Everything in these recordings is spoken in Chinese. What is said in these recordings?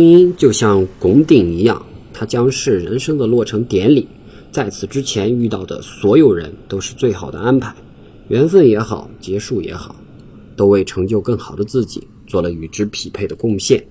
婚姻就像拱顶一样，它将是人生的落成典礼。在此之前遇到的所有人都是最好的安排，缘分也好，结束也好，都为成就更好的自己做了与之匹配的贡献。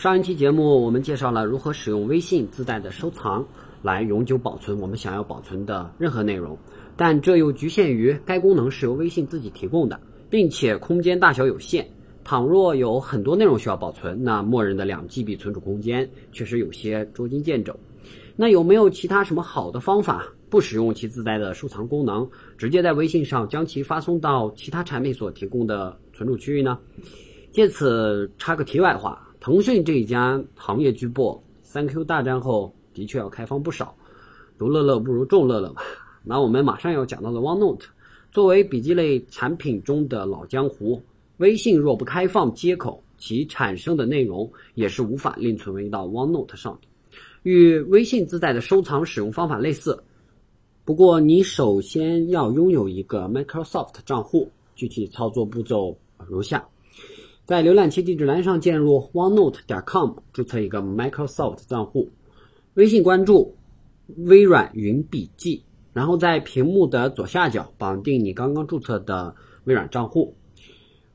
上一期节目我们介绍了如何使用微信自带的收藏来永久保存我们想要保存的任何内容，但这又局限于该功能是由微信自己提供的，并且空间大小有限。倘若有很多内容需要保存，那默认的两 GB 存储空间确实有些捉襟见肘。那有没有其他什么好的方法，不使用其自带的收藏功能，直接在微信上将其发送到其他产品所提供的存储区域呢？借此插个题外话，腾讯这一家行业巨擘，三 Q 大战后的确要开放不少，独乐乐不如众乐乐吧。那我们马上要讲到的 OneNote，作为笔记类产品中的老江湖，微信若不开放接口，其产生的内容也是无法另存为到 OneNote 上的。与微信自带的收藏使用方法类似，不过你首先要拥有一个 Microsoft 账户，具体操作步骤如下。在浏览器地址栏上键入 OneNote.com，注册一个 Microsoft 账户，微信关注微软云笔记，然后在屏幕的左下角绑定你刚刚注册的微软账户，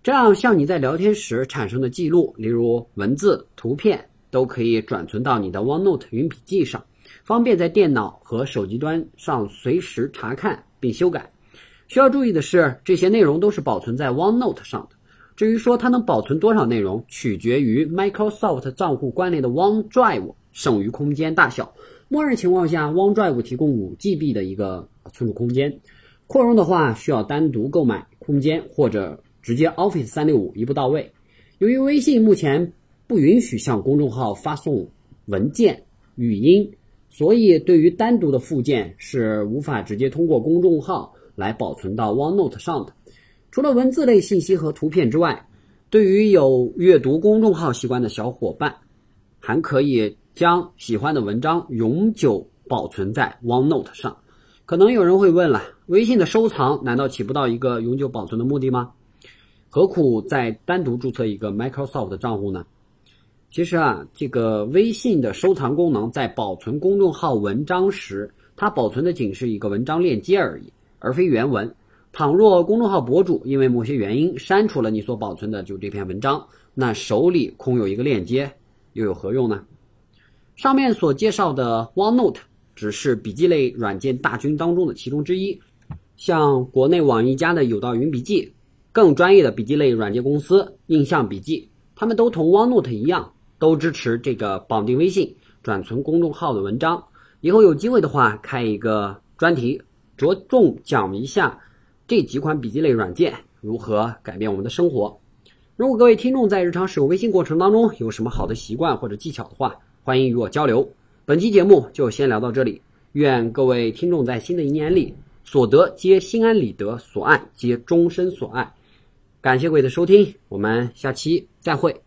这样像你在聊天时产生的记录，例如文字、图片，都可以转存到你的 OneNote 云笔记上，方便在电脑和手机端上随时查看并修改。需要注意的是，这些内容都是保存在 OneNote 上的。至于说它能保存多少内容，取决于 Microsoft 账户关联的 OneDrive 剩余空间大小。默认情况下，OneDrive 提供五 GB 的一个存储空间，扩容的话需要单独购买空间或者直接 Office 三六五一步到位。由于微信目前不允许向公众号发送文件、语音，所以对于单独的附件是无法直接通过公众号来保存到 OneNote 上的。除了文字类信息和图片之外，对于有阅读公众号习惯的小伙伴，还可以将喜欢的文章永久保存在 OneNote 上。可能有人会问了，微信的收藏难道起不到一个永久保存的目的吗？何苦再单独注册一个 Microsoft 的账户呢？其实啊，这个微信的收藏功能在保存公众号文章时，它保存的仅是一个文章链接而已，而非原文。倘若公众号博主因为某些原因删除了你所保存的就这篇文章，那手里空有一个链接，又有何用呢？上面所介绍的 OneNote 只是笔记类软件大军当中的其中之一，像国内网易家的有道云笔记，更专业的笔记类软件公司印象笔记，他们都同 OneNote 一样，都支持这个绑定微信转存公众号的文章。以后有机会的话，开一个专题，着重讲一下。这几款笔记类软件如何改变我们的生活？如果各位听众在日常使用微信过程当中有什么好的习惯或者技巧的话，欢迎与我交流。本期节目就先聊到这里，愿各位听众在新的一年里所得皆心安理得，所爱皆终身所爱。感谢各位的收听，我们下期再会。